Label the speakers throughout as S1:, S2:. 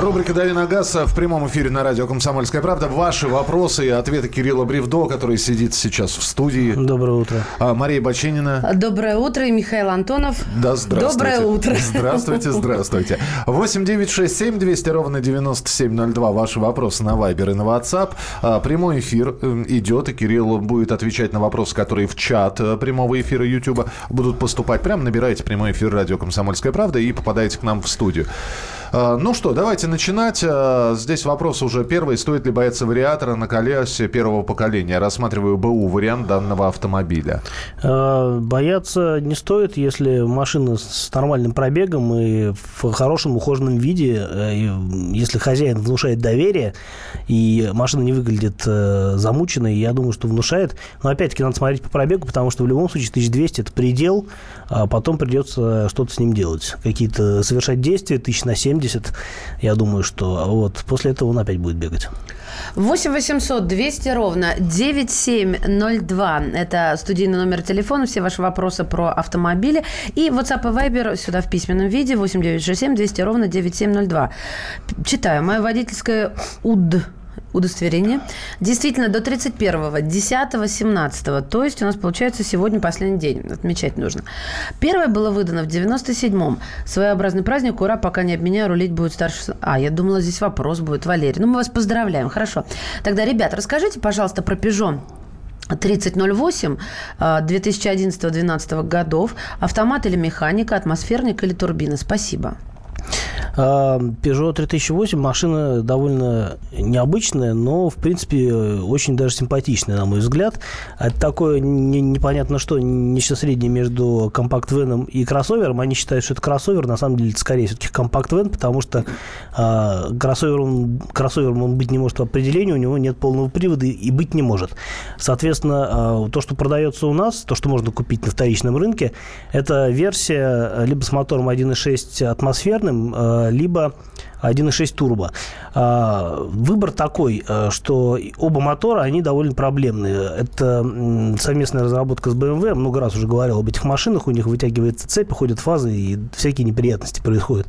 S1: Рубрика «Дави на газ» в прямом эфире на радио «Комсомольская правда». Ваши вопросы и ответы Кирилла Бревдо, который сидит сейчас в студии.
S2: Доброе утро.
S1: А, Мария Баченина.
S3: Доброе утро. И Михаил Антонов.
S1: Да, здравствуйте.
S3: Доброе утро.
S1: Здравствуйте, здравствуйте. 8 9 6 7 200 ровно 9702. Ваши вопросы на Вайбер и на WhatsApp. А, прямой эфир э, идет, и Кирилл будет отвечать на вопросы, которые в чат э, прямого эфира YouTube будут поступать. Прямо набирайте прямой эфир радио «Комсомольская правда» и попадаете к нам в студию. А, ну что, давайте начинать. А, здесь вопрос уже первый. Стоит ли бояться вариатора на колесе первого поколения? Рассматриваю БУ вариант данного автомобиля.
S2: А, бояться не стоит, если машина с нормальным пробегом и в хорошем ухоженном виде. Э, если хозяин внушает доверие, и машина не выглядит э, замученной, я думаю, что внушает. Но опять-таки надо смотреть по пробегу, потому что в любом случае 1200 это предел, а потом придется что-то с ним делать. Какие-то совершать действия, тысяч на 70 70, я думаю, что вот после этого он опять будет бегать.
S3: 8 800 200 ровно 9702. Это студийный номер телефона. Все ваши вопросы про автомобили. И WhatsApp и Viber сюда в письменном виде. 8 967 200 ровно 9702. Читаю. Мое водительское УД удостоверение. Действительно, до 31-го, 10 17 то есть у нас получается сегодня последний день, отмечать нужно. Первое было выдано в 97-м. Своеобразный праздник, ура, пока не обменяю, рулить будет старше... А, я думала, здесь вопрос будет, Валерий. Ну, мы вас поздравляем, хорошо. Тогда, ребят, расскажите, пожалуйста, про Peugeot 3008 2011-2012 годов. Автомат или механика, атмосферник или турбина? Спасибо.
S2: А, Peugeot 3008 машина довольно необычная, но, в принципе, очень даже симпатичная, на мой взгляд. Это такое не, непонятно что, нечто среднее между компакт-веном и кроссовером. Они считают, что это кроссовер, на самом деле это скорее все-таки компакт-вен, потому что а, кроссовером, кроссовером он быть не может по определению, у него нет полного привода и быть не может. Соответственно, а, то, что продается у нас, то, что можно купить на вторичном рынке, это версия либо с мотором 1.6 атмосферным, а, либо 1.6 турбо. А, выбор такой, э, что оба мотора, они довольно проблемные. Это совместная разработка с BMW. Много раз уже говорил об этих машинах. У них вытягивается цепь, уходят фазы, и всякие неприятности происходят.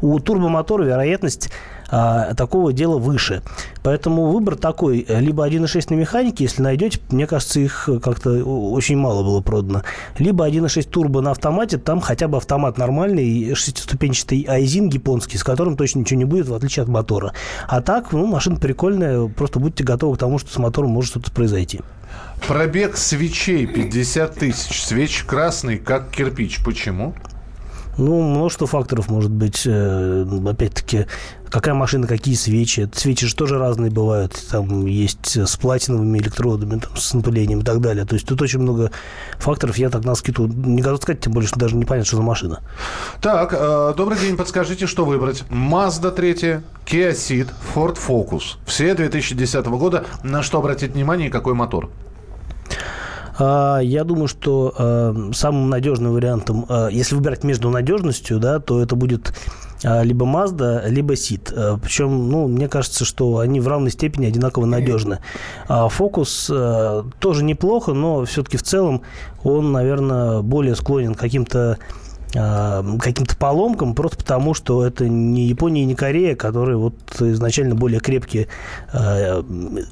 S2: У турбомотора вероятность а, такого дела выше. Поэтому выбор такой. Либо 1.6 на механике, если найдете, мне кажется, их как-то очень мало было продано. Либо 1.6 турбо на автомате, там хотя бы автомат нормальный, шестиступенчатый айзин японский, с которым точно ничего не будет, в отличие от мотора. А так, ну, машина прикольная, просто будьте готовы к тому, что с мотором может что-то произойти.
S1: Пробег свечей 50 тысяч. Свеч красный, как кирпич. Почему?
S2: Ну, множество факторов может быть. Э, опять-таки, какая машина, какие свечи. Свечи же тоже разные бывают. Там есть с платиновыми электродами, там, с напылением и так далее. То есть тут очень много факторов. Я так на скидку не готов сказать, тем более, что даже не понятно, что за машина.
S1: Так, э, добрый день. Подскажите, что выбрать? Mazda 3, Kia Ceed, Ford Focus. Все 2010 года. На что обратить внимание и какой мотор?
S2: А, я думаю, что а, самым надежным вариантом, а, если выбирать между надежностью, да, то это будет либо Mazda, либо Seat. Причем, ну, мне кажется, что они в равной степени одинаково надежны. Фокус тоже неплохо, но все-таки в целом он, наверное, более склонен к каким-то каким-то поломкам, просто потому, что это не Япония и не Корея, которые вот изначально более крепкие, э,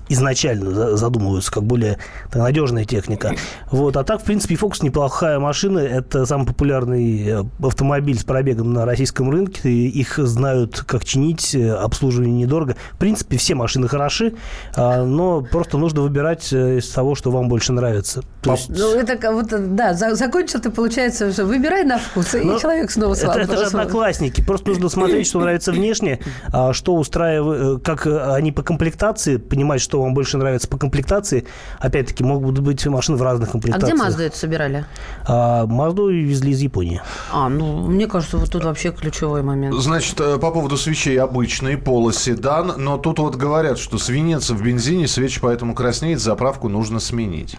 S2: изначально задумываются, как более надежная техника. Вот. А так, в принципе, Фокус неплохая машина. Это самый популярный э, автомобиль с пробегом на российском рынке. Их знают, как чинить, обслуживание недорого. В принципе, все машины хороши, но просто нужно выбирать из того, что вам больше нравится.
S3: То есть... Ну, это вот, да, закончил ты, получается, что выбирай на вкус вкус, и человек снова
S2: это, это же одноклассники. Просто нужно смотреть, что нравится внешне, а что устраивает, э, как э, они по комплектации, понимать, что вам больше нравится по комплектации. Опять-таки, могут быть машины в разных комплектациях.
S3: А где Мазду это собирали?
S2: А, Мазду везли из Японии.
S3: А, ну, мне кажется, вот тут вообще ключевой момент.
S1: Значит, э, по поводу свечей обычный, полоседан, но тут вот говорят, что свинец в бензине, свечи поэтому краснеет, заправку нужно сменить.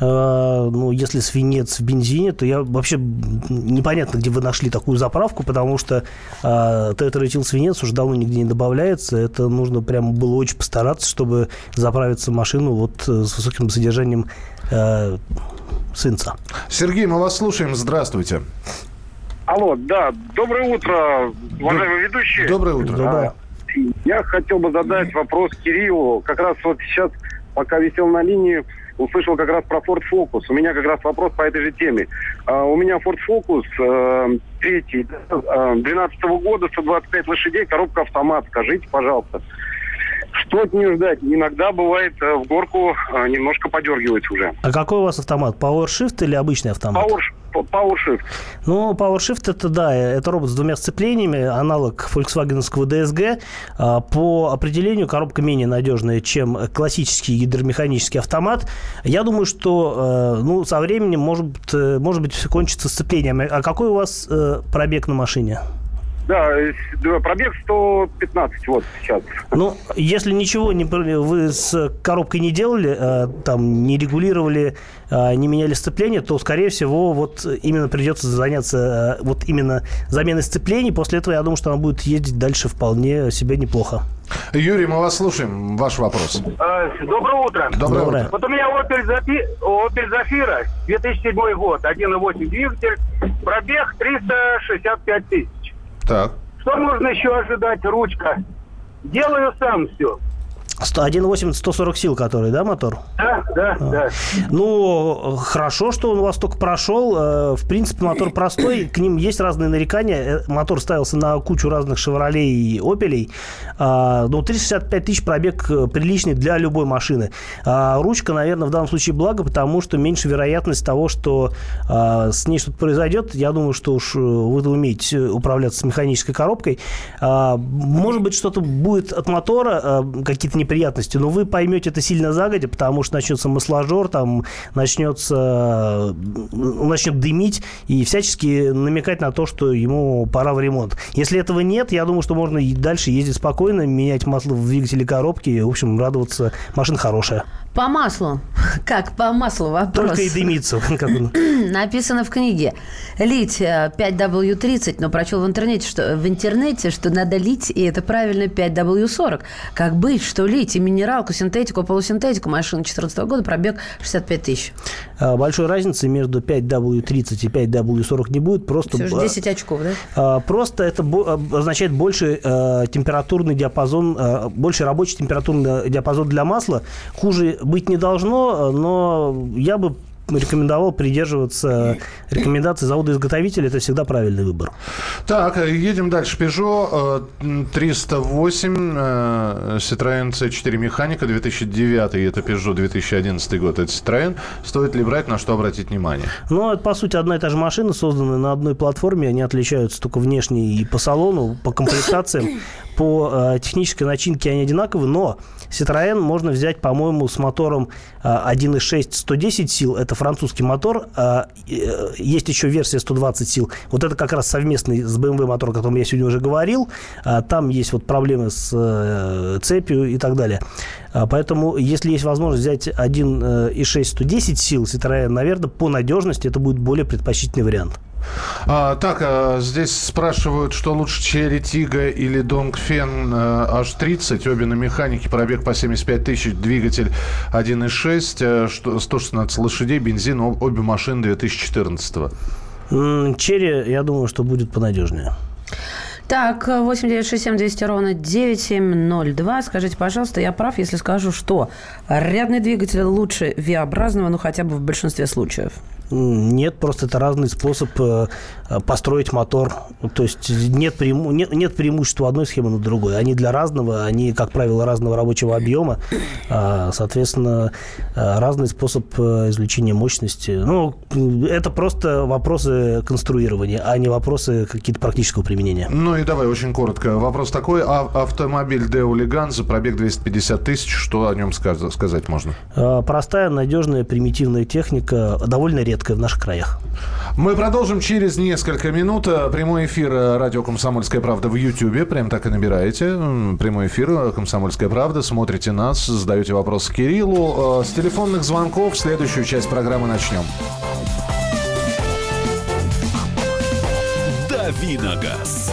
S2: Э, ну, если свинец в бензине, то я вообще непонятно, где вы нашли такую заправку, потому что э, тетратил свинец уже давно нигде не добавляется. Это нужно прям было очень постараться, чтобы заправиться машину вот э, с высоким содержанием э, свинца.
S1: Сергей, мы вас слушаем. Здравствуйте.
S4: Алло, да, доброе утро, уважаемые ведущие.
S1: Доброе утро. Доброе.
S4: Я хотел бы задать вопрос Кириллу. Как раз вот сейчас, пока висел на линии, услышал как раз про Ford Focus. У меня как раз вопрос по этой же теме. А, у меня Ford Focus э, третий, э, 12 года, 125 лошадей, коробка автомат. Скажите, пожалуйста, что от нее ждать? Иногда бывает э, в горку э, немножко подергивается уже.
S2: А какой у вас автомат? PowerShift или обычный автомат?
S4: Power, PowerShift.
S2: Ну, PowerShift это, да, это робот с двумя сцеплениями, аналог фольксвагеновского DSG. А, По определению коробка менее надежная, чем классический гидромеханический автомат. Я думаю, что э, ну, со временем может, быть, э, может быть кончится сцеплением. А какой у вас э, пробег на машине?
S4: Да, пробег 115 вот сейчас.
S2: Ну, если ничего не вы с коробкой не делали, э, там не регулировали, э, не меняли сцепление, то, скорее всего, вот именно придется заняться э, вот именно заменой сцеплений. После этого я думаю, что она будет ездить дальше вполне себе неплохо.
S1: Юрий, мы вас слушаем. Ваш вопрос.
S5: А, Доброе утро.
S1: Доброе
S2: Доброе.
S1: утро.
S5: Вот у меня Opel, Zafi- Opel Zafira, 2007 год, 1.8 двигатель, пробег 365 тысяч.
S1: Так.
S5: Что можно еще ожидать? Ручка. Делаю сам все.
S2: 1.8 140 сил, который, да, мотор?
S5: Да, да, да.
S2: Ну, хорошо, что он у вас только прошел. Э, В принципе, мотор простой, к ним есть разные нарекания. Э, Мотор ставился на кучу разных «Шевролей» и «Опелей». А, Ну, 365 тысяч пробег э, приличный для любой машины. А Ручка, наверное, в данном случае благо, потому что меньше вероятность того, что а, с ней что-то произойдет. Я думаю, что уж вы умеете управляться с механической коробкой. А, Может быть, что-то будет от мотора, а, какие-то неприятности, но вы поймете это сильно загодя, потому что начнется масложор, там начнется, э, начнет дымить и всячески намекать на то, что ему пора в ремонт. Если этого нет, я думаю, что можно и дальше ездить спокойно, менять масло в двигателе коробки, в общем, радоваться. Машина хорошая.
S3: По маслу. Как по маслу вопрос.
S2: Только и дымится.
S3: Написано в книге. Лить э, 5W30, но прочел в интернете, что, в интернете, что надо лить, и это правильно 5W40. Как быть, что лить? И минералку, синтетику, полусинтетику. Машина 2014 года, пробег 65 тысяч.
S2: А, Большой разницы между 5W30 и 5W40 не будет. Просто,
S3: Все же
S2: а,
S3: 10 очков, да?
S2: а, просто это означает больше э, температурный диапазон, э, больше рабочий температурный диапазон для масла. Хуже быть не должно, э, но я бы рекомендовал придерживаться рекомендаций завода-изготовителя. Это всегда правильный выбор.
S1: Так, э, едем дальше. Peugeot э, м, 308, э, Citroёn C4 механика 2009, это Peugeot 2011 год, это Citroёn. Стоит ли брать, на что обратить внимание?
S2: Но это, по сути, одна и та же машина, созданная на одной платформе. Они отличаются только внешне и по салону, по комплектациям. По э, технической начинке они одинаковы, но Citroën можно взять, по-моему, с мотором э, 1.6 110 сил. Это французский мотор. А, э, есть еще версия 120 сил. Вот это как раз совместный с BMW мотор, о котором я сегодня уже говорил. Там есть вот проблемы с э, цепью и так далее. Поэтому, если есть возможность взять 1.6 110 сил Citroën, наверное, по надежности это будет более предпочтительный вариант.
S1: А, так, а, здесь спрашивают, что лучше Cherry Tiggo или э, H30, обе на механике, пробег по 75 тысяч, двигатель 1.6, э, что- 116 лошадей, бензин, об- обе машины 2014
S2: М, Черри, я думаю, что будет понадежнее.
S3: Так, 8967 200 ровно 9702. Скажите, пожалуйста, я прав, если скажу, что рядный двигатель лучше V-образного, ну, хотя бы в большинстве случаев.
S2: Нет, просто это разный способ э, э, построить мотор. То есть нет, преиму- нет, нет преимущества одной схемы над другой. Они для разного, они, как правило, разного рабочего объема. А, Соответственно, э, разный способ извлечения мощности. Ну, это просто вопросы конструирования, а не вопросы какие-то практического применения.
S1: Ну и давай очень коротко. Вопрос такой. А автомобиль Deo Leganza, пробег 250 тысяч, что о нем сказ- сказать можно?
S2: Э, Простая, надежная, примитивная техника, довольно редкая в наших краях.
S1: Мы продолжим через несколько минут. Э, Прямой эфир э, радио «Комсомольская правда» в Ютьюбе. Прям так и набираете. Прямой эфир э, «Комсомольская правда». Смотрите нас, задаете вопросы Кириллу. С телефонных звонков следующую часть программы начнем.
S6: Давиногаз.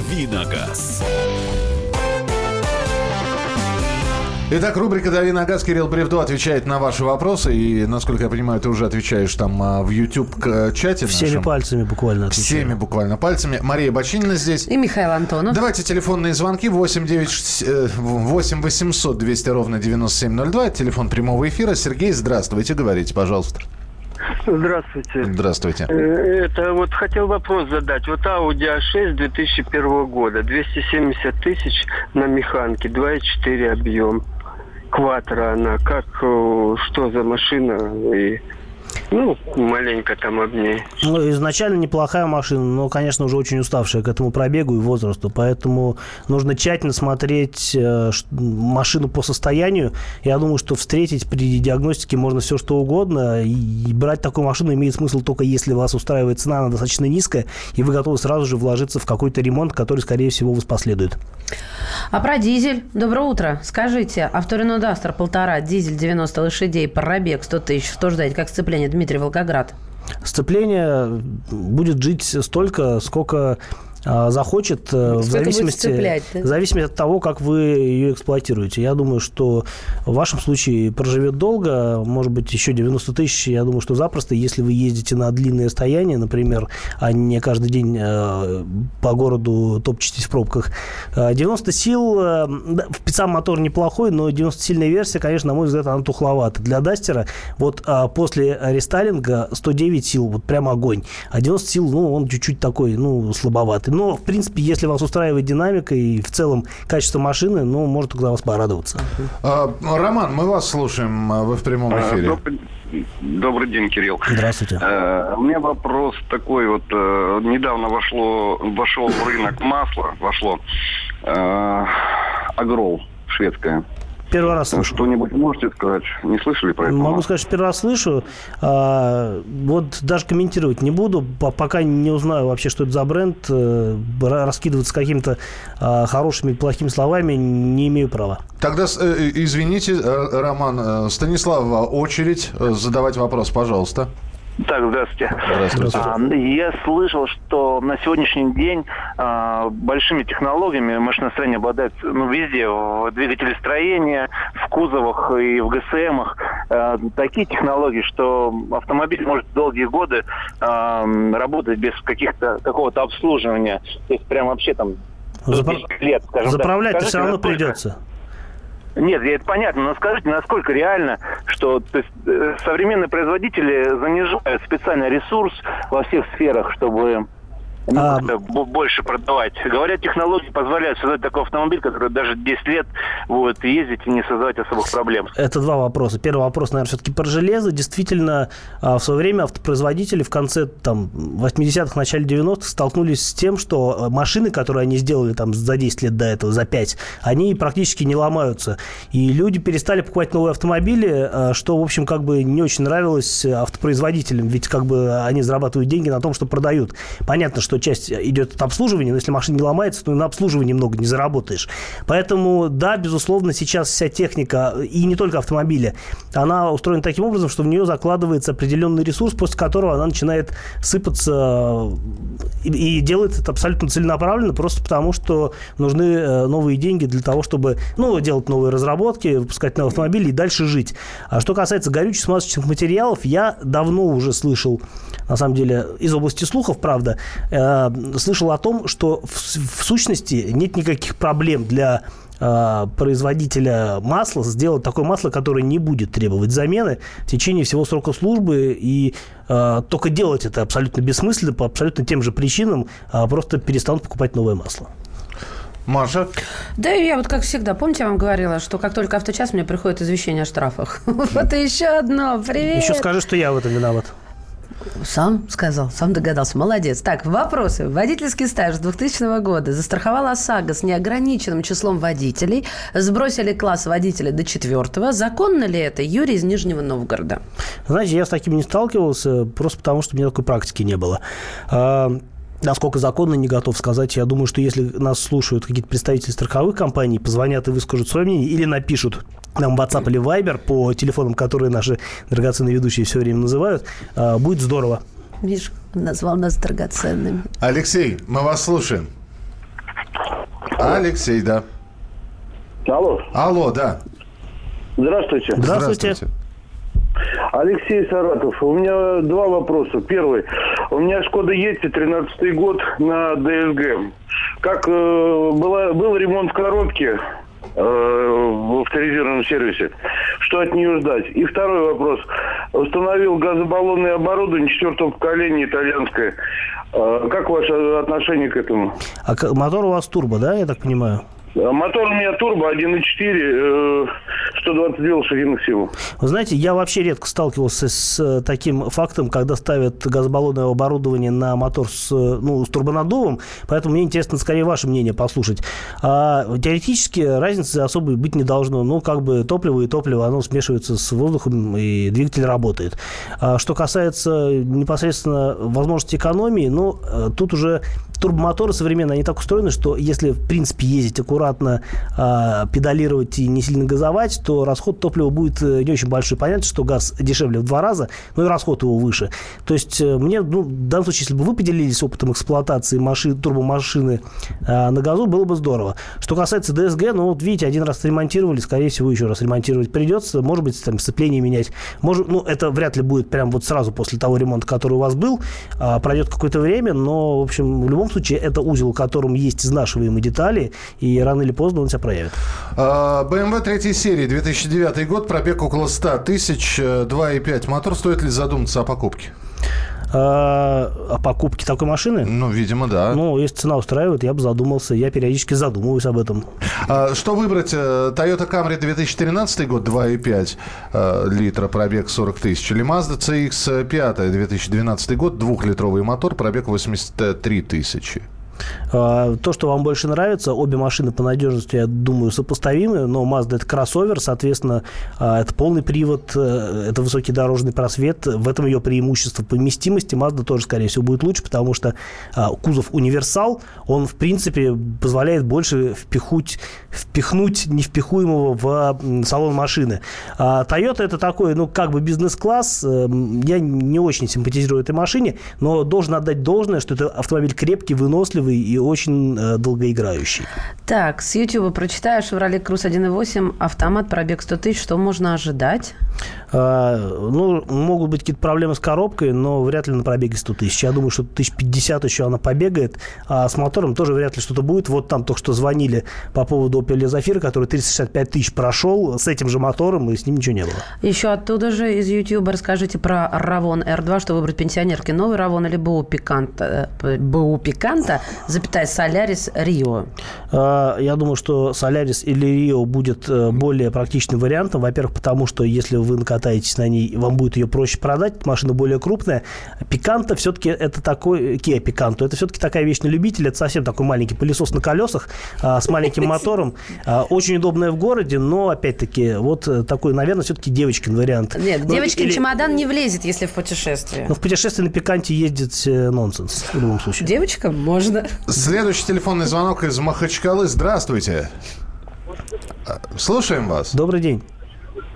S7: Давиногаз.
S1: Итак, рубрика «Дави на газ». Кирилл Бревдо отвечает на ваши вопросы. И, насколько я понимаю, ты уже отвечаешь там а, в YouTube-чате
S2: Всеми
S1: нашем.
S2: пальцами буквально отвечаю.
S1: Всеми буквально пальцами. Мария Бочинина здесь.
S3: И Михаил Антонов.
S1: Давайте телефонные звонки 8, 9, э, 8 800 200 ровно 9702. Это телефон прямого эфира. Сергей, здравствуйте. Говорите, пожалуйста.
S8: Здравствуйте.
S1: Здравствуйте.
S8: Э, Это вот хотел вопрос задать. Вот Audi A6 2001 года, 270 тысяч на механке, 2,4 объем. Кватро она, как, э, что за машина? И, ну, маленько там об ней.
S2: Ну, изначально неплохая машина, но, конечно, уже очень уставшая к этому пробегу и возрасту. Поэтому нужно тщательно смотреть э, машину по состоянию. Я думаю, что встретить при диагностике можно все что угодно. И, брать такую машину имеет смысл только если вас устраивает цена, она достаточно низкая, и вы готовы сразу же вложиться в какой-то ремонт, который, скорее всего, вас последует.
S3: А про дизель? Доброе утро. Скажите, авторино Дастер полтора, дизель 90 лошадей, пробег 100 тысяч. Что ждать? Как сцепление? Дмитрий Волгоград.
S2: Сцепление будет жить столько, сколько захочет, э, в
S3: Сколько будет
S2: зависимости,
S3: сцеплять, да?
S2: в зависимости от того, как вы ее эксплуатируете. Я думаю, что в вашем случае проживет долго, может быть, еще 90 тысяч, я думаю, что запросто, если вы ездите на длинные расстояния, например, а не каждый день э, по городу топчетесь в пробках. Э, 90 сил, э, да, сам мотор неплохой, но 90-сильная версия, конечно, на мой взгляд, она тухловата. Для Дастера вот а, после рестайлинга 109 сил, вот прям огонь. А 90 сил, ну, он чуть-чуть такой, ну, слабоватый. Но, в принципе, если вас устраивает динамика и в целом качество машины, ну, может тогда вас порадоваться.
S1: А, Роман, мы вас слушаем. а, Вы в прямом эфире.
S4: Добрый, добрый день, Кирилл.
S2: Здравствуйте.
S4: Э, У меня вопрос такой вот. э, Недавно вошло, вошел в рынок масло, вошло э, Агрол шведское.
S2: Первый раз слышу.
S4: Что-нибудь можете сказать? Не слышали про это?
S2: Могу сказать, что первый раз слышу. А, вот даже комментировать не буду, по- пока не узнаю вообще, что это за бренд. э, ра- Раскидываться какими-то а, хорошими, плохими словами не имею права.
S1: Тогда, э, э, извините, Роман, Станислава, очередь задавать вопрос, пожалуйста.
S9: Так, здравствуйте.
S1: Здравствуйте.
S9: А, я слышал, что на сегодняшний день а, большими технологиями машиностроение обладает ну, везде, в двигателестроении, в кузовах и в ГСМах. А, такие технологии, что автомобиль может долгие годы а, работать без каких-то какого-то обслуживания. То есть прям вообще там
S2: Запра-
S9: 10 лет, скажем так. Скажите,
S2: все равно
S9: насколько-
S2: придется.
S9: Нет, это понятно, но скажите, насколько реально, что то есть, э, современные производители занижают специальный ресурс во всех сферах, чтобы
S2: А-
S9: бо- больше продавать. Говорят, технологии позволяют создать такой автомобиль, который даже 10 лет будет ездить и не создавать особых проблем.
S2: Это два вопроса. Первый вопрос, наверное, все-таки про железо. Действительно, а, в свое время автопроизводители в конце там, 80-х, начале 90-х столкнулись с тем, что а, машины, которые они сделали там, за 10 лет до этого, за 5, они практически не ломаются. И люди перестали покупать новые автомобили, а, что, в общем, как бы не очень нравилось автопроизводителям, ведь как бы они зарабатывают деньги на том, что продают. Понятно, что часть идет от обслуживания, но если машина не ломается, то и на обслуживании много не заработаешь. Поэтому, да, безусловно, сейчас вся техника, и не только автомобили, она устроена таким образом, что в нее закладывается определенный ресурс, после которого она начинает сыпаться и, и делает это абсолютно целенаправленно, просто потому что нужны э, новые деньги для того, чтобы ну, делать новые разработки, выпускать новые автомобили и дальше жить. А что касается горючих смазочных материалов, я давно уже слышал, на самом деле, из области слухов, правда, э, слышал о том, что в, в сущности нет никаких проблем для э, производителя масла сделать такое масло, которое не будет требовать замены в течение всего срока службы. И э, только делать это абсолютно бессмысленно по абсолютно тем же причинам, а просто перестанут покупать новое масло.
S1: Маша?
S3: Да, я вот как всегда, помните, я вам говорила, что как только авточас, мне приходит извещение о штрафах. Вот еще одно. Привет.
S2: Еще скажи, что я в этом виноват.
S3: Сам сказал, сам догадался. Молодец. Так, вопросы. Водительский стаж с 2000 года застраховала ОСАГО с неограниченным числом водителей. Сбросили класс водителя до четвертого. Законно ли это? Юрий из Нижнего Новгорода.
S2: Знаете, я с таким не сталкивался, просто потому что у меня такой практики не было. Насколько законно, не готов сказать. Я думаю, что если нас слушают какие-то представители страховых компаний, позвонят и выскажут свое мнение, или напишут нам WhatsApp или Viber по телефонам, которые наши драгоценные ведущие все время называют, а, будет здорово.
S3: Миш назвал нас драгоценными.
S1: Алексей, мы вас слушаем. Алексей, да.
S7: Алло,
S1: Алло, да.
S7: здравствуйте.
S2: Здравствуйте.
S7: Алексей Саратов. У меня два вопроса. Первый. У меня Шкода Ети, 13 год на ДСГ. Как э, была, был ремонт в коробке э, в авторизированном сервисе. Что от нее ждать? И второй вопрос. Установил газобаллонное оборудование четвертого поколения итальянское. Э, как ваше отношение к этому?
S2: А мотор у вас турбо, да, я так понимаю?
S7: Э, Мотор у меня турбо 1.4, э, 122 лошадиных сил.
S2: Вы знаете, я вообще редко сталкивался с э, таким фактом, когда ставят газобаллонное оборудование на мотор с, э, ну, с турбонаддувом, поэтому мне интересно скорее ваше мнение послушать. А, теоретически разницы особой быть не должно. Ну, как бы топливо и топливо, оно смешивается с воздухом, и двигатель работает. А, что касается непосредственно возможности экономии, ну, э, тут уже турбомоторы современные, они так устроены, что если, в принципе, ездить аккуратно, а, педалировать и не сильно газовать, то расход топлива будет э, не очень большой. Понятно, что газ дешевле в два раза, но и расход его выше. То есть э, мне, ну, в данном случае, если бы вы поделились опытом эксплуатации машин, турбомашины а, на газу, было бы здорово. Что касается ДСГ, ну, вот видите, один раз ремонтировали, скорее всего, еще раз ремонтировать придется. Может быть, там сцепление менять. Может, ну, это вряд ли будет прям вот сразу после того ремонта, который у вас был. А, пройдет какое-то время, но, в общем, в любом случае, это узел, в котором есть изнашиваемые детали, и рано или поздно он себя проявит.
S1: А, BMW 3 серии, 2009 год, пробег около 100 тысяч, э, 2,5 мотор. Стоит ли задуматься о покупке?
S2: А, о покупке такой машины?
S1: Ну, видимо, да.
S2: Ну, если цена устраивает, я бы задумался. Я периодически задумываюсь об этом.
S1: А, что выбрать? Э, Toyota Camry 2013 год, 2,5 э, литра, пробег 40 тысяч. Или Mazda CX-5 2012 год, двухлитровый мотор, пробег 83 тысячи.
S2: А, То, что вам больше нравится, обе машины по надежности, я думаю, сопоставимы, но Mazda это кроссовер, соответственно, а, это полный привод, э, это высокий дорожный просвет, в этом ее преимущество по вместимости. Mazda тоже, скорее всего, будет лучше, потому что а, кузов универсал, он, в принципе, позволяет больше впихуть, впихнуть невпихуемого в салон машины. Toyota это такой, ну, как бы бизнес-класс. Эм, Я не очень симпатизирую этой машине, но должен отдать должное, что это автомобиль крепкий, выносливый и очень э, долгоиграющий.
S3: Так, с YouTube прочитаю. Chevrolet Cruze 1.8, автомат, пробег 100 тысяч. Что можно ожидать?
S2: А, Ну, могут быть какие-то проблемы с коробкой, но вряд ли на пробеге 100 тысяч. Я думаю, что 1050 еще она побегает, а с мотором тоже вряд ли что-то будет. Вот там только что звонили по поводу Opel Zafira, который 365 тысяч прошел с этим же мотором, и с ним ничего не было.
S3: Еще оттуда же из YouTube расскажите про Равон R2, что выбрать пенсионерке. Новый Равон или БУ Пиканта, э, БУ Пиканта, запятая Солярис Рио.
S2: А, Я думаю, что Солярис или Рио будет э, более практичным вариантом. Во-первых, потому что если вы накатаетесь на ней, вам будет ее проще продать. Машина более крупная. Пиканта все-таки это такой... Kia Picanto. Это все-таки такая вещь на любителя. Это совсем такой маленький пылесос на колесах а, с маленьким мотором. А, Очень удобная в городе, но, опять-таки, вот э, такой, наверное, все-таки девочкин вариант.
S3: Нет,
S2: Ну,
S3: девочкин
S2: или-
S3: чемодан не влезет, если в путешествие.
S2: Ну, в путешествии на Пиканте ездить э, нонсенс в любом случае.
S3: Девочкам можно.
S1: Следующий телефонный звонок из Махачкалы. Здравствуйте. А, Слушаем вас.
S2: Добрый день.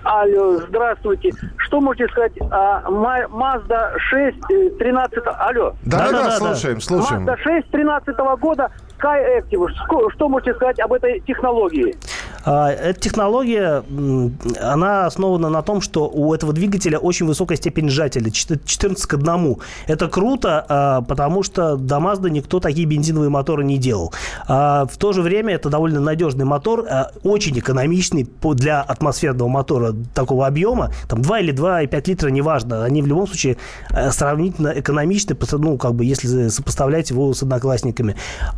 S5: Алло, здравствуйте. Что можете сказать о Mazda 6 э, 13... Алло.
S1: Да-да-да,
S2: Да-да-да.
S1: слушаем, слушаем.
S5: Mazda 6 13 года Sky Active. Что, что можете сказать об этой технологии?
S2: А, Эта технология, она основана на том, что у этого двигателя очень высокая степень сжатия, чет- 14 к 1. Это круто, а, потому что до Mazda никто такие бензиновые моторы не делал. А, В то же время это довольно надежный мотор, очень экономичный для атмосферного мотора такого объема. Там 2 или 2,5 литра, неважно. Они в любом случае э, сравнительно экономичны, ну, как бы, если сопоставлять его с одноклассниками.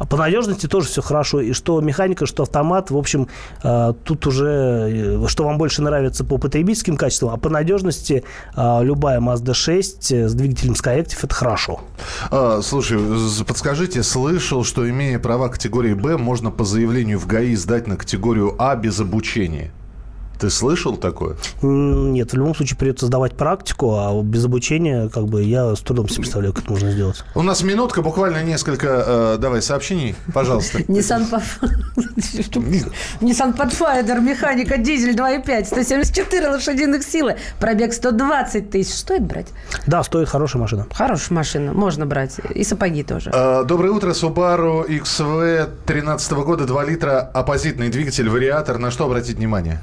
S2: По надежности тоже все хорошо. И что механика, что автомат, в общем, э, тут уже, что вам больше нравится по потребительским качествам, а по надежности любая Mazda 6 с двигателем Skyactiv – это хорошо.
S1: А, слушай, подскажите, слышал, что имея права категории «Б», можно по заявлению в ГАИ сдать на категорию «А» без обучения? Ты слышал такое?
S2: Нет, в любом случае придется сдавать практику, а без обучения, как бы, я с трудом себе представляю, как это можно сделать.
S1: У нас минутка, буквально несколько, э, давай, сообщений, пожалуйста.
S3: Nissan Pathfinder, механика, дизель 2.5, 174 лошадиных силы, пробег 120 тысяч. Стоит брать?
S2: Да, стоит хорошая машина.
S3: Хорошая машина, можно брать. И сапоги тоже.
S1: Э, доброе утро, Subaru XV 13 года, 2 литра, оппозитный двигатель, вариатор. На что обратить внимание?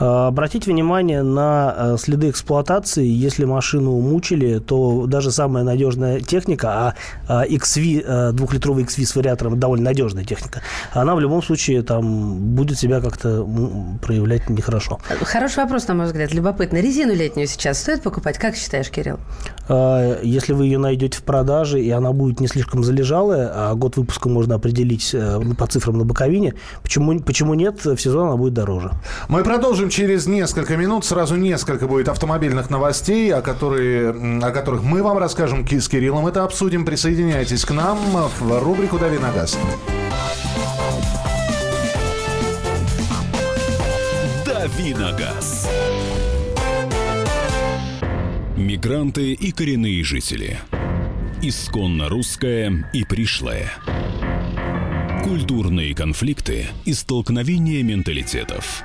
S2: Э, обратите внимание на э, следы эксплуатации. Если машину мучили, то даже самая надежная техника, а XV, э, двухлитровый XV с вариатором довольно надежная техника, она в любом случае там будет себя как-то проявлять нехорошо.
S3: Хороший вопрос, на мой взгляд, любопытно. Резину летнюю сейчас стоит покупать? Как считаешь, Кирилл?
S2: Если вы ее найдете в продаже, и она будет не слишком залежалая, а год выпуска можно определить по цифрам на боковине, почему, почему нет, в сезон она будет дороже.
S1: Мы продолжим через несколько минут. Сразу несколько будет автомобильных новостей, о, которые, о которых мы вам расскажем с Кириллом. Это обсудим. Присоединяйтесь к нам в рубрику «Дави на газ».
S6: «Дави на газ». Мигранты и коренные жители. Исконно русская и пришлая. Культурные конфликты и столкновения менталитетов.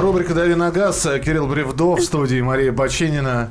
S1: Рубрика «Дави на газ». Кирилл Бревдов в студии Мария Бочинина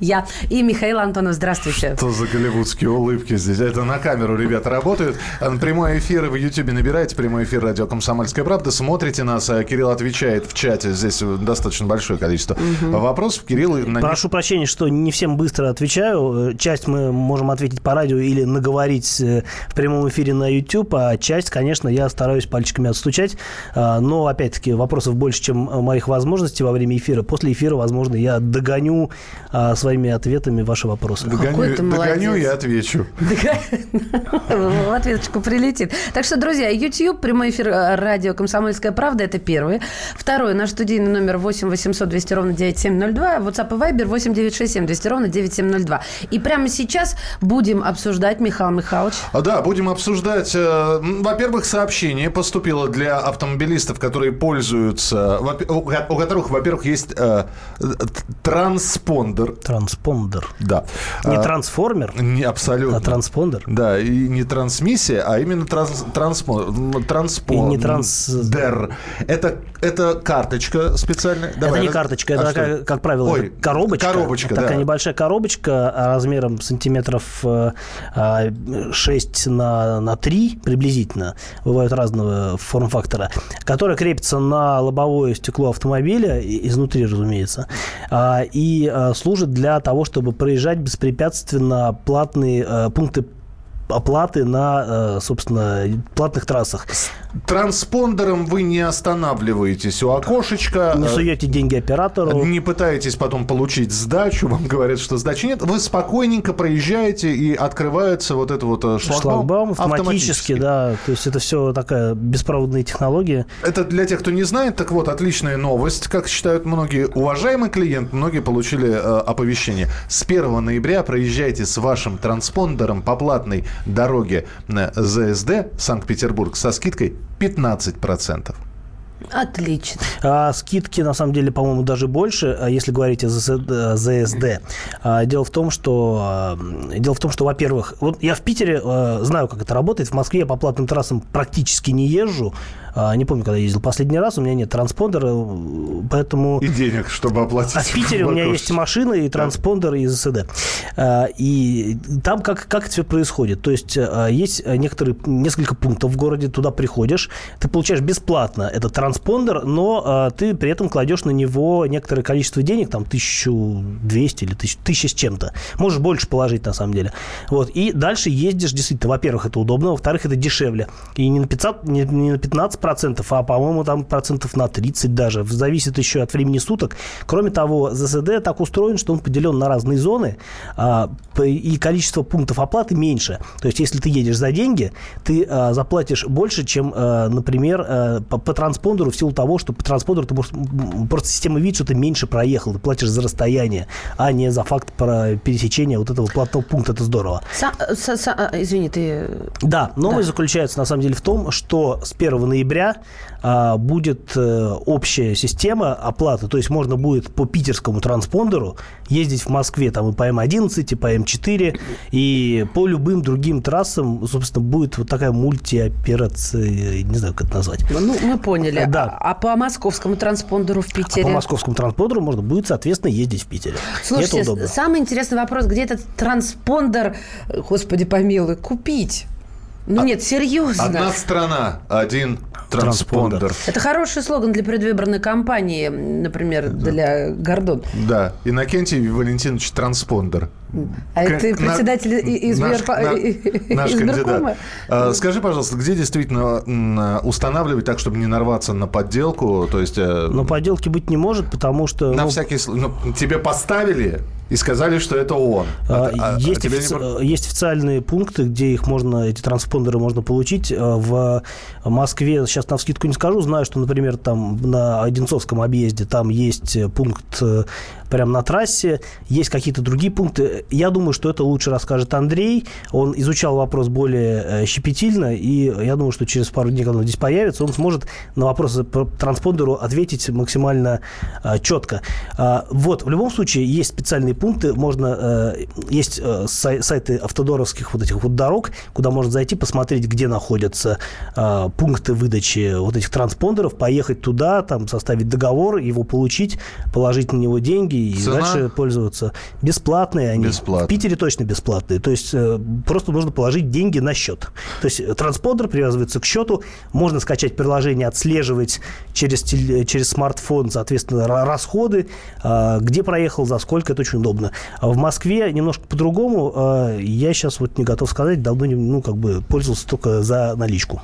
S3: я и Михаил Антонов. Здравствуйте.
S1: Что за голливудские улыбки здесь? Это на камеру ребята работают. Прямой эфир в Ютьюбе набираете, прямой эфир радио «Комсомольская правда». Смотрите нас. А Кирилл отвечает в чате. Здесь достаточно большое количество угу. вопросов. Кирилл...
S2: На... Прошу прощения, что не всем быстро отвечаю. Часть мы можем ответить по радио или наговорить э, в прямом эфире на YouTube, а часть, конечно, я стараюсь пальчиками отстучать. Но, опять-таки, вопросов больше, чем моих возможностей во время эфира. После эфира, возможно, я догоню а, своими ответами ваши вопросы.
S1: Догоню, догоню и отвечу.
S3: В ответочку прилетит. Так что, друзья, YouTube, прямой эфир э, радио «Комсомольская правда» – это первый. Второй, наш студийный номер 8 800 200 ровно 9702. WhatsApp и Viber 8 967 200 ровно 9702. И прямо сейчас будем обсуждать, Михаил Михайлович.
S1: А, да, будем обсуждать. Э, во-первых, сообщение поступило для автомобилистов, которые пользуются, у которых, во-первых, есть э, транспондер
S2: Транспондер.
S1: Да.
S2: Не а, трансформер,
S1: не, абсолютно.
S2: а транспондер.
S1: Да, и не трансмиссия, а именно транс, транспондер. Транспондер.
S2: И не транс...
S1: Это, это карточка специальная.
S2: Давай, это не карточка, а это, как, как правило, Ой, коробочка.
S1: Коробочка,
S2: Такая
S1: да.
S2: небольшая коробочка размером сантиметров 6 э, на, на 3 приблизительно. Бывают разного форм-фактора. Которая крепится на лобовое стекло автомобиля, изнутри, разумеется. А, и служит для того, чтобы проезжать беспрепятственно платные э, пункты оплаты на, э, собственно, платных трассах.
S1: Транспондером вы не останавливаетесь у окошечка.
S2: Не суете деньги оператору.
S1: Не пытаетесь потом получить сдачу. Вам говорят, что сдачи нет. Вы спокойненько проезжаете и открывается вот это вот э, шлагбаум.
S2: Шлагбаум автоматически, автоматически, да. То есть это все такая беспроводная технология.
S1: Это для тех, кто не знает. Так вот, отличная новость. Как считают многие уважаемые клиенты, многие получили э, оповещение. С 1 ноября проезжайте с вашим транспондером по платной дороге ЗСД Санкт-Петербург со скидкой 15%.
S3: Отлично.
S2: А, скидки, на самом деле, по-моему, даже больше, а если говорить о ЗСД. А, дело в том, что, а, дело в том, что, во-первых, вот я в Питере а, знаю, как это работает. В Москве я по платным трассам практически не езжу. А, не помню, когда ездил последний раз, у меня нет транспондера, поэтому...
S1: И денег, чтобы оплатить.
S2: А в Питере у меня есть машина и транспондер из СД. А, и там как, как это все происходит? То есть а, есть некоторые, несколько пунктов в городе, туда приходишь, ты получаешь бесплатно этот транспондер, но ты при этом кладешь на него некоторое количество денег, там 1200 или 1000, с чем-то. Можешь больше положить, на самом деле. Вот. И дальше ездишь, действительно, во-первых, это удобно, во-вторых, это дешевле. И не на 15, не, не на 15 процентов, а, по-моему, там процентов на 30 даже. Зависит еще от времени суток. Кроме того, ЗСД так устроен, что он поделен на разные зоны, а, и количество пунктов оплаты меньше. То есть, если ты едешь за деньги, ты а, заплатишь больше, чем, а, например, по, по транспондеру в силу того, что по транспондеру ты можешь, просто система видит, что ты меньше проехал, ты платишь за расстояние, а не за факт про пересечения вот этого платного пункта. Это здорово.
S3: Са, са, са, извини, ты...
S2: Да, новость да. заключается на самом деле в том, что с 1 ноября а, будет а, общая система оплаты. То есть можно будет по питерскому транспондеру ездить в Москве там и по М11, и по М4, и по любым другим трассам, собственно, будет вот такая мультиоперация, не знаю, как это назвать.
S3: Ну, мы поняли. Да. А, а по московскому транспондеру в Питере?
S2: А по московскому транспондеру можно будет, соответственно, ездить в Питере.
S3: Слушайте, самый интересный вопрос, где этот транспондер, господи помилуй, купить? Ну а, нет, серьезно.
S1: Одна страна, один транспондер.
S3: Это хороший слоган для предвыборной кампании, например, да. для Гордон.
S1: Да, Иннокентий Валентинович транспондер.
S3: А К- это председатель на, из, наш, на,
S1: наш кандидат. А, скажи, пожалуйста, где действительно устанавливать так, чтобы не нарваться на подделку? То есть,
S2: э, Но подделки быть не может, потому что...
S1: На ну... всякий случай. Ну, тебе поставили и сказали, что это он.
S2: А, а, а есть, а офици... не... есть официальные пункты, где их можно, эти транспондеры можно получить. А, в Москве, сейчас на вскидку не скажу, знаю, что, например, там на Одинцовском объезде там есть пункт э, прямо на трассе, есть какие-то другие пункты. Я думаю, что это лучше расскажет Андрей. Он изучал вопрос более э, щепетильно, и я думаю, что через пару дней, когда он здесь появится, он сможет на вопросы по транспондеру ответить максимально э, четко. А, вот, в любом случае, есть специальные пункты, можно, э, есть сайты автодоровских вот этих вот дорог, куда можно зайти, посмотреть, где находятся пункты выдачи вот этих транспондеров, поехать туда, там составить договор, его получить, положить на него деньги и Цена? дальше пользоваться. Бесплатные они. Бесплатно. В Питере точно бесплатные. То есть э, просто нужно положить деньги на счет. То есть э, транспондер привязывается к счету, можно скачать приложение, отслеживать через, через смартфон, соответственно, расходы, э, где проехал, за сколько, это очень удобно. А в Москве немножко по-другому. Э, я сейчас вот не готов сказать, давно ну, как бы пользовался только за наличку.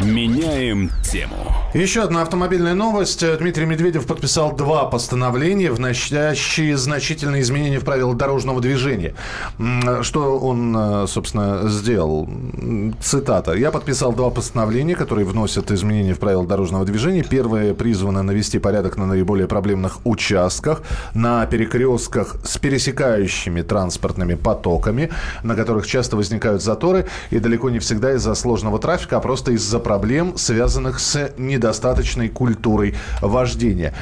S6: Меняем тему.
S1: Еще одна автомобильная новость. Дмитрий Медведев подписал два постановления, вносящие значительные изменения в правила дорожного движения. Что он, э, собственно, сделал? Цитата. «Я подписал два постановления, которые вносят изменения в правила дорожного движения. Первое призвано навести порядок на наиболее проблемных участках, на перекрестках с пересекающими транспортными потоками, на которых часто возникают заторы, и далеко не всегда из-за сложного трафика, а просто просто из-за проблем, связанных с недостаточной культурой вождения.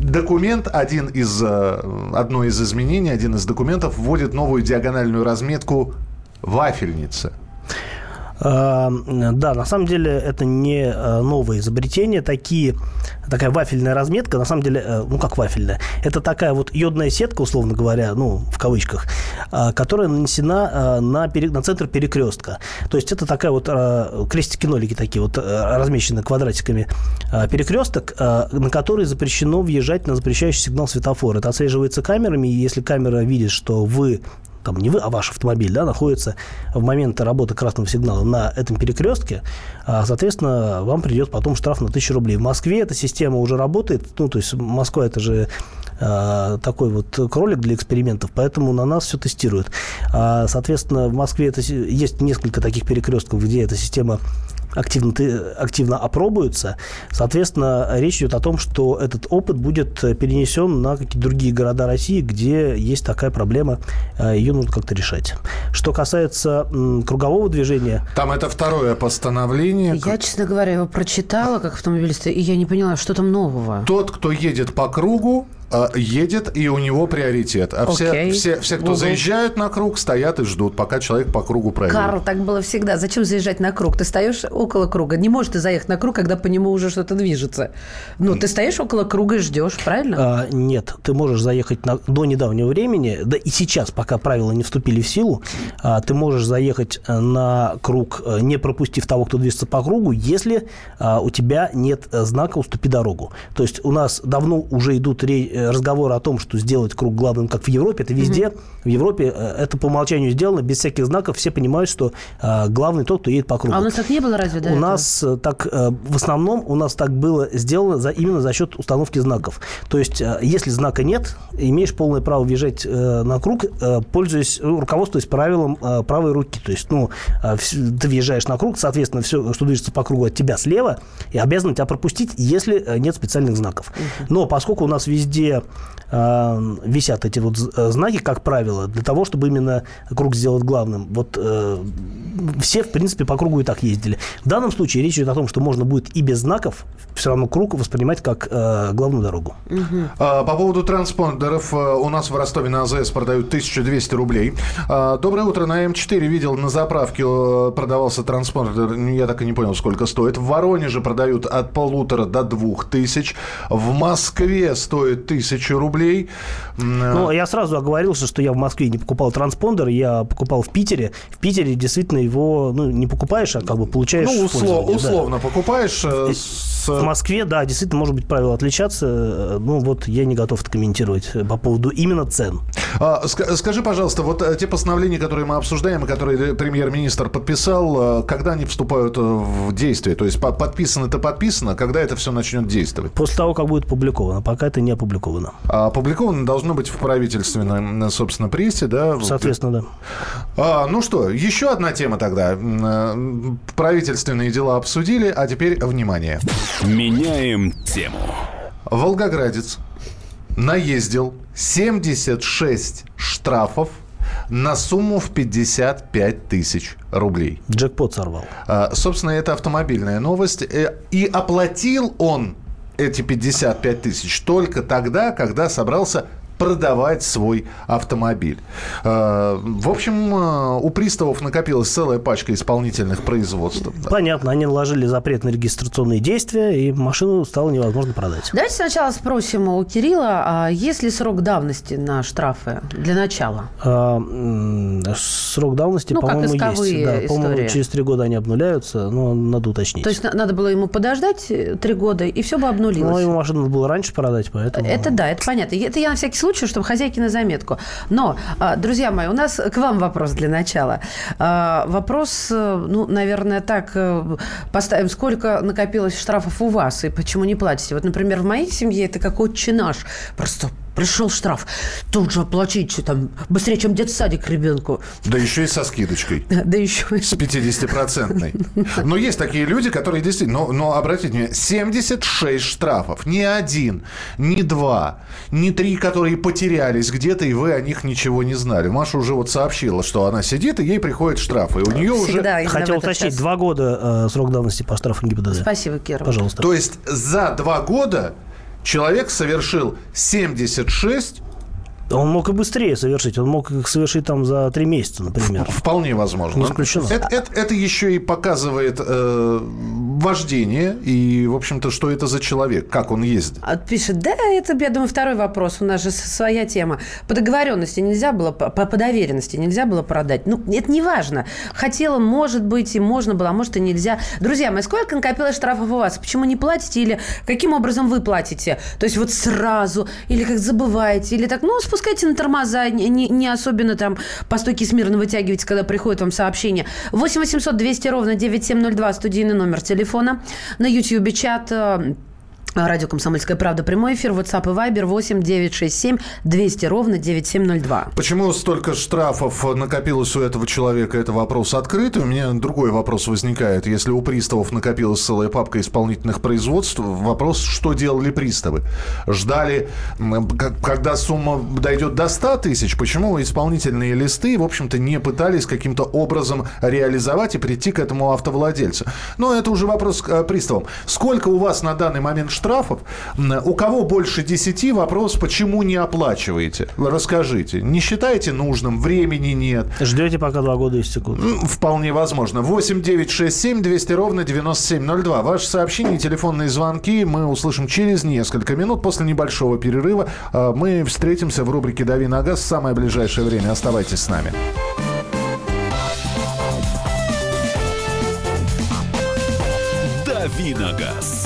S1: Документ, один из, э, одно из изменений, один из документов вводит новую диагональную разметку вафельницы –
S2: да, на самом деле это не э, новое изобретение. Такие, такая вафельная разметка, на самом деле, э, ну как вафельная, это такая вот йодная сетка, условно говоря, ну в кавычках, э, которая нанесена на, пере, на центр перекрестка. То есть это такая вот крестики-нолики такие вот размещены квадратиками перекресток, на который запрещено въезжать на запрещающий сигнал светофора. Это отслеживается камерами, и если камера видит, что вы там не вы, а ваш автомобиль, да, находится в момент работы красного сигнала на этом перекрестке, а, соответственно, вам придет потом штраф на 1000 рублей. В Москве эта система уже работает, ну, то есть Москва это же а, такой вот кролик для экспериментов, поэтому на нас все тестируют. А, соответственно, в Москве это, есть несколько таких перекрестков, где эта система активно, активно опробуются. Соответственно, речь идет о том, что этот опыт будет перенесен на какие-то другие города России, где есть такая проблема, э, ее нужно как-то решать. Что касается кругового движения...
S1: Там это второе постановление.
S3: Я, честно говоря, его прочитала как автомобилист, и я не поняла, что там нового.
S1: Тот, кто едет по кругу, едет, и у него приоритет. А все,
S3: Окей.
S1: все, все, кто
S3: Google.
S1: заезжают на круг, стоят и ждут, пока человек по кругу пройдет.
S3: Карл, так было всегда. Зачем заезжать на круг? Ты стоишь около круга. Не можешь ты заехать на круг, когда по нему уже что-то движется. Ну, ты стоишь около круга и ждешь, правильно?
S2: А, нет, ты можешь заехать на- до недавнего времени, да и сейчас, пока правила не вступили в силу, а, ты можешь заехать э, на круг, э, не пропустив того, кто движется по кругу, если а, у тебя нет э, знака «Уступи дорогу». То есть у нас давно уже идут ре- э, разговоры о том, что сделать круг главным, как в Европе, это везде. В Европе э, это по умолчанию сделано, без всяких знаков, все понимают, что а, главный тот, кто едет по кругу.
S3: А у нас так не было разве до
S2: У
S3: этого?
S2: нас э, так, э, в основном, у нас так было сделано за, именно за счет установки знаков. То есть, э, если знака нет, имеешь полное право въезжать э, на круг, э, пользуясь, ну, руководствуясь правилом э, правой руки. То есть, ну, э, ты въезжаешь на круг, соответственно, все, что движется по кругу от тебя слева, и обязан тебя пропустить, если э, нет специальных знаков. Но поскольку у нас везде э, висят эти вот э, знаки, как правило, для того, чтобы именно круг сделать главным, вот э, все, в принципе, по кругу и так ездили. В данном случае речь идет о том, что можно будет и без знаков все равно круг воспринимать как э, главную дорогу.
S1: А, По поводу транспондеров. э, У нас в Ростове на АЗС продают 1200 рублей. А, Доброе утро. На М4 видел на заправке э, продавался транспондер. Ну, Я так и не понял, сколько стоит. В Воронеже продают от полутора до двух тысяч. В Москве стоит тысячу рублей. Э,
S2: Ну, я сразу оговорился, что я в Москве не покупал транспондер, я покупал в Питере. В Питере действительно его ну, не покупаешь, а как бы получаешь
S1: Ну, услов-
S2: пользование, да.
S1: условно покупаешь э, с...
S2: В Москве, да, действительно, может быть, правила отличаться. Ну, вот я не готов это комментировать э, по поводу именно цен.
S1: А, ска- Скажи, пожалуйста, вот те постановления, которые мы обсуждаем, и которые премьер-министр подписал, когда они вступают в действие? То есть по- подписано-то подписано, когда это все начнет действовать?
S2: После того, как будет опубликовано. Пока это не опубликовано.
S1: А Опубликовано должно быть в правительственном, э, собственно, прессе, да?
S2: Соответственно, да.
S1: А, ну что, еще одна тема тогда. Э, Правительственные дела обсудили, а теперь внимание.
S6: Меняем тему.
S1: Волгоградец наездил 76 штрафов на сумму в 55 тысяч рублей.
S2: Джекпот сорвал.
S1: А, Собственно, это автомобильная новость. Э, И оплатил он эти 55 тысяч только тогда, когда собрался продавать свой автомобиль. А, В общем, э, у приставов накопилась целая пачка исполнительных производств.
S2: Понятно, они наложили запрет на регистрационные действия, и машину стало невозможно продать.
S3: Давайте сначала спросим у Кирилла, а есть ли срок давности на штрафы для начала?
S2: А, срок давности,
S3: Ну,
S2: по-моему, есть. Да, по-моему, через три года они обнуляются, но надо уточнить.
S3: То есть на- надо было ему подождать э, три года, и все бы
S2: ну,
S3: обнулилось.
S2: ему машину надо было раньше продать, поэтому...
S3: Это да, это понятно. Это я на всякий случай, чтобы хозяйки на заметку. Но, а, друзья мои, у нас к вам вопрос для начала. А, Вопрос, э, ну, наверное, так э, поставим. Сколько накопилось штрафов у вас и почему не платите? Вот, например, в моей семье это как отче. Просто пришел штраф, тут же оплатить, что там, быстрее, чем детсадик ребенку.
S1: Да еще и со скидочкой.
S3: Да еще...
S1: С 50-процентной. Но есть такие люди, которые действительно... Но, но обратите внимание, 76 штрафов. Ни один, ни два, ни три, которые потерялись где-то, и вы о них ничего не знали. Маша уже вот сообщила, что она сидит, и ей приходит штраф. И у нее уже...
S3: Всегда в
S2: Хотел уточнить, два года э, срок давности по штрафу ГИБДД.
S3: Спасибо, Кира.
S2: Пожалуйста.
S1: То есть за два года человек совершил 76
S2: Он мог и быстрее совершить. Он мог их совершить там за три месяца, например.
S1: Вполне возможно.
S2: Не исключено.
S1: Это, это- это еще и показывает э, вождение и, в общем-то, что это за человек, как он ездит.
S3: А Пишет, да, это, я думаю, второй вопрос. У нас же своя тема. По договоренности нельзя было, по, по доверенности нельзя было продать. Ну, это не важно. Хотела, может быть, и можно было, а может и нельзя. Друзья мои, сколько накопилось штрафов у вас? Почему не платите? Или каким образом вы платите? То есть вот сразу, или как забываете, или так, ну, спускайте на тормоза, не, не- особенно там по стойке смирно вытягивайте, когда приходит вам сообщение. 8 800 200 ровно 9702, студийный номер телефона. На YouTube чат э, Радио «Комсомольская правда». Прямой эфир. WhatsApp и Viber 8 967 200 ровно 9702.
S1: Почему столько штрафов накопилось у этого человека? Это вопрос открытый. У меня другой вопрос возникает. Если у приставов накопилась целая папка исполнительных производств, вопрос, что делали приставы? Ждали, когда сумма дойдет до 100 тысяч, почему исполнительные листы, в общем-то, не пытались каким-то образом реализовать и прийти к этому автовладельцу? Но это уже вопрос к э, приставам. Сколько у вас на данный момент штрафов? Штрафов. У кого больше 10, вопрос, почему не оплачиваете? Расскажите. Не считаете нужным, времени нет.
S2: Ждете, пока два года истекут?
S1: Вполне возможно. 8 9 6 7 200 ровно 9702. Ваши сообщения, телефонные звонки мы услышим через несколько минут после небольшого перерыва. А, мы встретимся в рубрике «Дави на газ» в самое ближайшее время. Оставайтесь с нами.
S10: «Давиногаз».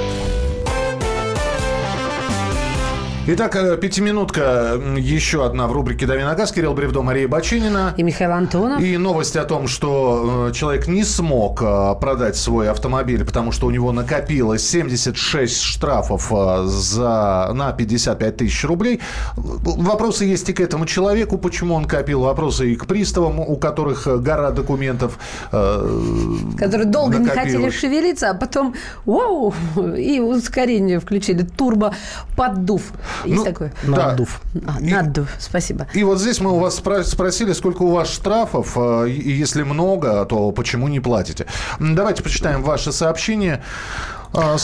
S1: Итак, э, пятиминутка еще одна в рубрике «Дави на газ». Кирилл Бревдо, Мария Бачинина.
S3: И Михаил Антонов.
S1: И новость о том, что э, человек не смог э, продать свой автомобиль, потому что у него накопилось 76 штрафов за, на 55 тысяч рублей. Вопросы есть и к этому человеку, почему он копил. Вопросы и к приставам, у которых гора документов
S3: Которые долго накопилось. не хотели шевелиться, а потом вау, и ускорение включили, турбо поддув. Есть ну, такое?
S2: Наддув.
S3: Да. А, наддув, спасибо.
S1: И вот здесь мы у вас спросили, сколько у вас штрафов, э, и если много, то почему не платите? Давайте почитаем ваше сообщение. А,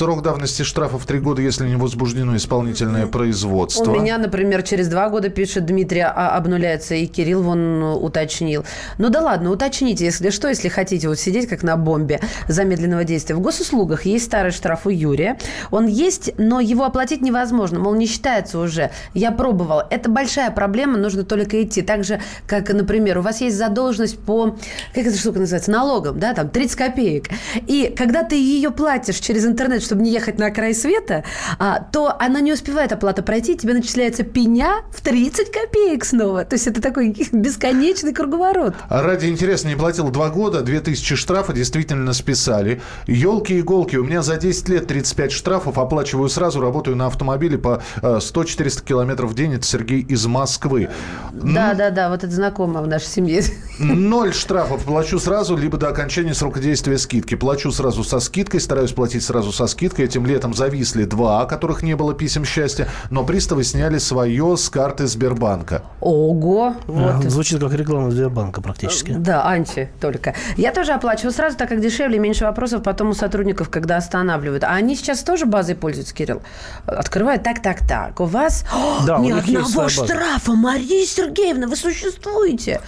S1: Срок давности штрафов три года, если не возбуждено исполнительное производство.
S3: У меня, например, через два года, пишет Дмитрий, а обнуляется, и Кирилл вон уточнил. Ну да ладно, уточните, если что, если хотите вот сидеть как на бомбе замедленного действия. В госуслугах есть старый штраф у Юрия. Он есть, но его оплатить невозможно, мол, не считается уже. Я пробовал. Это большая проблема, нужно только идти. Так же, как, например, у вас есть задолженность по, как эта штука называется, налогам, да, там 30 копеек. И когда ты ее платишь через интернет, чтобы не ехать на край света, а, то она не успевает оплата пройти, тебе начисляется пеня в 30 копеек снова. То есть это такой бесконечный круговорот.
S1: А ради интереса не платил два года, 2000 штрафа действительно списали. Елки-иголки, у меня за 10 лет 35 штрафов, оплачиваю сразу, работаю на автомобиле по 100-400 э, километров в день. Это Сергей из Москвы.
S3: Да, да, да, вот это знакомо в нашей семье.
S1: Ноль штрафов плачу сразу, либо до окончания срока действия скидки. Плачу сразу со скидкой, стараюсь платить сразу со скидкой скидкой. Этим летом зависли два, которых не было писем счастья, но приставы сняли свое с карты Сбербанка.
S3: Ого!
S2: Вот. Звучит как реклама Сбербанка практически.
S3: Да, анти только. Я тоже оплачиваю сразу, так как дешевле, меньше вопросов потом у сотрудников, когда останавливают. А они сейчас тоже базой пользуются, Кирилл? Открывают так, так, так. У вас да, ни одного штрафа, Мария Сергеевна, вы существуете.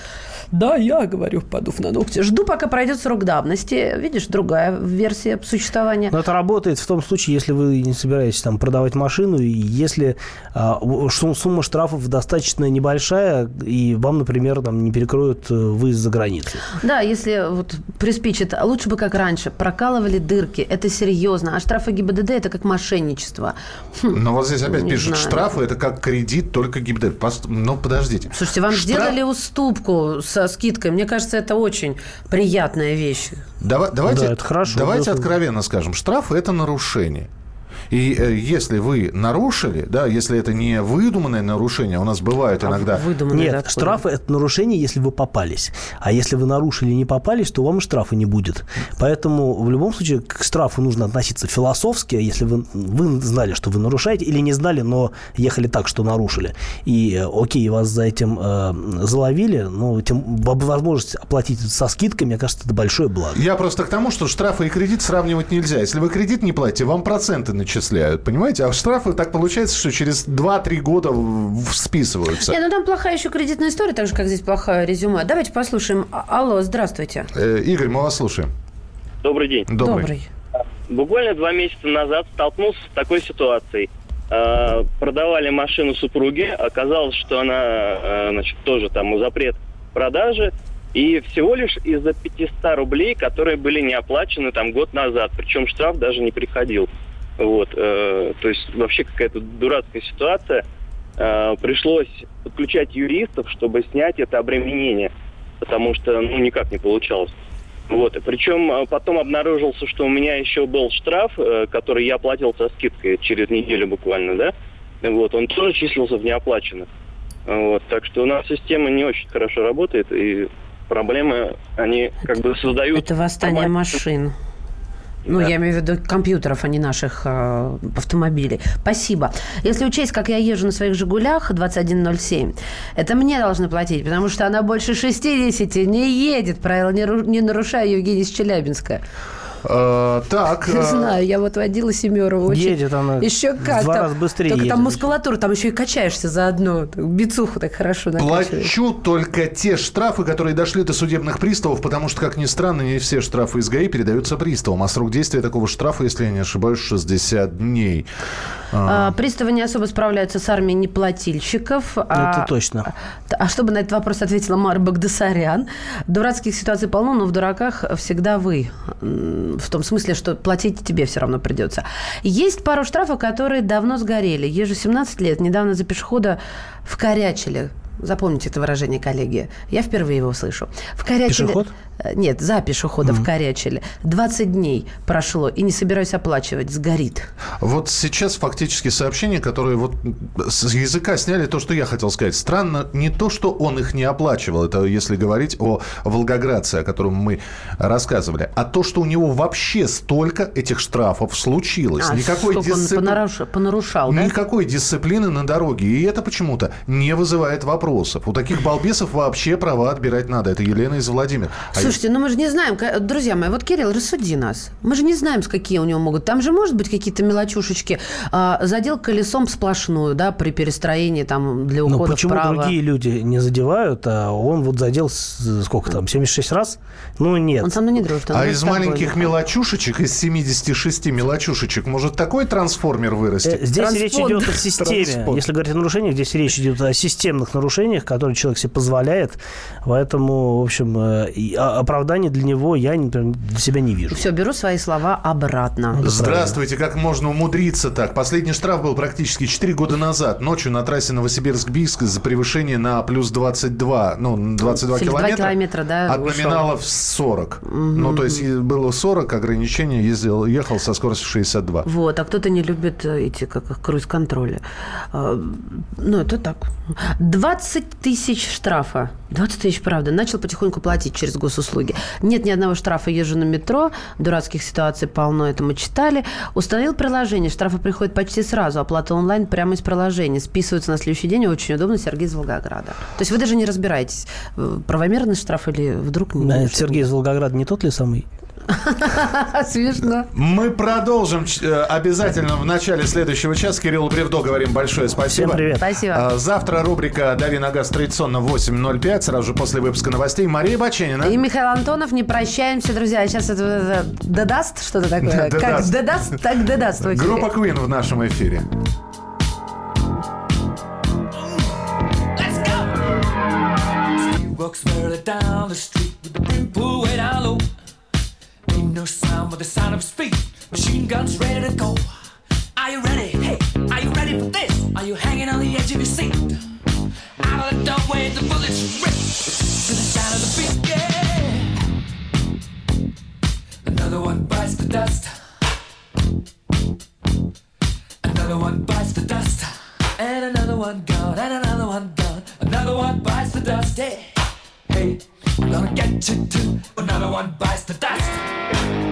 S3: Да, я говорю, подув на ногти. Жду, пока пройдет срок давности. Видишь, другая версия существования.
S2: Но это работает в том случае, если вы не собираетесь там продавать машину, и если а, сумма штрафов достаточно небольшая, и вам, например, там не перекроют э, выезд за границу.
S3: Да, если вот приспичит, лучше бы как раньше, прокалывали дырки, это серьезно. А штрафы ГИБДД это как мошенничество.
S1: Хм, Но вот здесь опять пишут, штрафы это как кредит, только ГИБДД. Ну, подождите.
S3: Слушайте, вам Штраф... сделали уступку с со скидкой. Мне кажется, это очень приятная вещь.
S1: Давай, давайте, да, это хорошо. Давайте откровенно скажем, штраф – это нарушение. И э, если вы нарушили, да, если это не выдуманное нарушение, у нас бывает а иногда...
S2: Выдуманное, Нет, штрафы – это нарушение, если вы попались. А если вы нарушили и не попались, то вам штрафа не будет. Поэтому в любом случае к штрафу нужно относиться философски, если вы, вы знали, что вы нарушаете, или не знали, но ехали так, что нарушили. И э, окей, вас за этим э, заловили, но тем, возможность оплатить со скидкой, мне кажется, это большое благо.
S1: Я просто к тому, что штрафы и кредит сравнивать нельзя. Если вы кредит не платите, вам проценты начисляют начисляют, понимаете? А штрафы так получается, что через 2-3 года списываются.
S3: Не, ну там плохая еще кредитная история, так же, как здесь плохое резюме. Давайте послушаем. А, алло, здравствуйте.
S1: Э, Игорь, мы вас слушаем.
S11: Добрый день.
S3: Добрый. Добрый.
S11: Буквально два месяца назад столкнулся с такой ситуацией. Э, продавали машину супруге, оказалось, что она, э, значит, тоже там запрет продажи, И всего лишь из-за 500 рублей, которые были не оплачены там год назад. Причем штраф даже не приходил. Вот, э, то есть вообще какая-то дурацкая ситуация. Э, пришлось подключать юристов, чтобы снять это обременение, потому что ну никак не получалось. Вот, и причем э, потом обнаружился, что у меня еще был штраф, э, который я оплатил со скидкой через неделю буквально, да. Вот, он тоже числился в неоплаченных. Вот, так что у нас система не очень хорошо работает, и проблемы, они как бы создают...
S3: Это восстание машин. Ну,
S11: Да.
S3: я имею в виду компьютеров, а не наших э, автомобилей. Спасибо. Если учесть, как я езжу на своих «Жигулях» 2107, это мне должны платить, потому что она больше 60 не едет. Правила не, ру- не нарушаю, Евгений из Челябинска.
S1: Э, так.
S3: Не
S1: э,
S3: знаю, я вот водила семеру. Очень...
S2: Едет она
S3: Еще
S2: в
S3: как
S2: два
S3: там.
S2: раза быстрее
S3: Только
S2: едет.
S3: там мускулатура, там еще и качаешься заодно. Бицуху так хорошо накачиваешь.
S1: Плачу только те штрафы, которые дошли до судебных приставов, потому что, как ни странно, не все штрафы из ГАИ передаются приставам. А срок действия такого штрафа, если я не ошибаюсь, 60 дней. А,
S3: А, приставы не особо справляются с армией неплательщиков. а-
S2: Это точно.
S3: А чтобы на этот вопрос ответила Мара Багдасарян, дурацких ситуаций полно, но в дураках всегда вы. В том смысле, что платить тебе все равно придется. Есть пару штрафов, которые давно сгорели. Ежу 17 лет, недавно за пешехода вкорячили. Запомните это выражение, коллеги. Я впервые его слышу. Вкорячили...
S2: Пешеход?
S3: Э, Нет, за пешехода вкорячили. 20 дней прошло, и не собираюсь оплачивать. Сгорит.
S1: Вот сейчас фактически сообщения, которые вот с языка сняли то, что я хотел сказать. Странно не то, что он их не оплачивал, это если говорить о Волгоградце, о котором мы рассказывали, а то, что у него вообще столько этих штрафов случилось.
S3: А,
S1: Никакой
S3: сколько он понаруш- понарушал, да?
S1: Никакой дисциплины на дороге. И это почему-то не вызывает вопросов. У таких балбесов вообще права отбирать надо. Это Елена из Владимира. А
S3: Слушайте, ну мы же не знаем, друзья мои, вот Кирилл, рассуди нас. Мы же не знаем, с какие у него могут. Там же может быть какие-то мелочушечки. А, задел колесом сплошную, да, при перестроении там для ухода
S2: почему
S3: вправо.
S2: другие люди не задевают, а он вот задел сколько там, 76 раз? Ну нет.
S3: Он со мной не дружит. он
S1: А из маленьких мелочушечек, из 76 мелочушечек, может такой трансформер вырасти?
S2: Э, Здесь речь
S3: Транспондер.
S2: идет о системе.
S1: Транспондер.
S2: Если говорить о нарушениях, здесь речь идет о системных нарушениях, которые человек себе позволяет. Поэтому, в общем, и о- оправдания для него я например, для себя не вижу.
S3: Все, беру свои слова обратно.
S1: Здравствуйте, как можно умудриться так? Последний штраф был практически 4 года назад. Ночью на трассе Новосибирск-Бийск за превышение на плюс 22, ну, 22
S3: 72
S1: километра.
S3: километра, да,
S1: От номиналов 40. Ну, то есть было 40, ограничение, ездил, ехал со скоростью 62.
S3: Вот, а кто-то не любит эти, как их, круиз-контроли. А, Ну, это так. 20 тысяч штрафа. 20 тысяч, правда. Начал потихоньку платить через госуслуги. Нет ни одного штрафа, езжу на метро. Дурацких ситуаций полно, это мы читали. Установил приложение. Штрафы приходят почти сразу. Оплата онлайн прямо из приложения. Списываются на следующий день. Очень удобно. Сергей из Волгограда. То есть вы даже не разбираетесь, э, правомерный штраф или вдруг не
S2: Да, Сергей из Волгограда не тот ли самый?
S3: Смешно.
S1: Мы продолжим э, обязательно в начале следующего часа. Кириллу Бревдо говорим большое спасибо.
S2: Всем привет.
S3: Спасибо.
S1: А, Завтра рубрика «Дави на газ» традиционно в 8.05, сразу же после выпуска новостей. Мария Баченина.
S3: И Михаил Антонов, не прощаемся, друзья. Сейчас это, это додаст что-то такое? Как
S1: додаст.
S3: додаст, так додаст.
S1: Группа Queen в нашем эфире.
S12: Walks down the street with the brim pulled way down low. No sound but the sound of speed. Machine guns ready to go. Are you ready? Hey, are you ready for this? Are you hanging on the edge of your seat? Out of the doorway, the bullets rip to the sound of the beat. Yeah. Another one bites the dust. Another one bites the dust. And another one gone, and another one gone. Another one bites the dust. Hey, hey, gonna get you too. Another one bites the dust.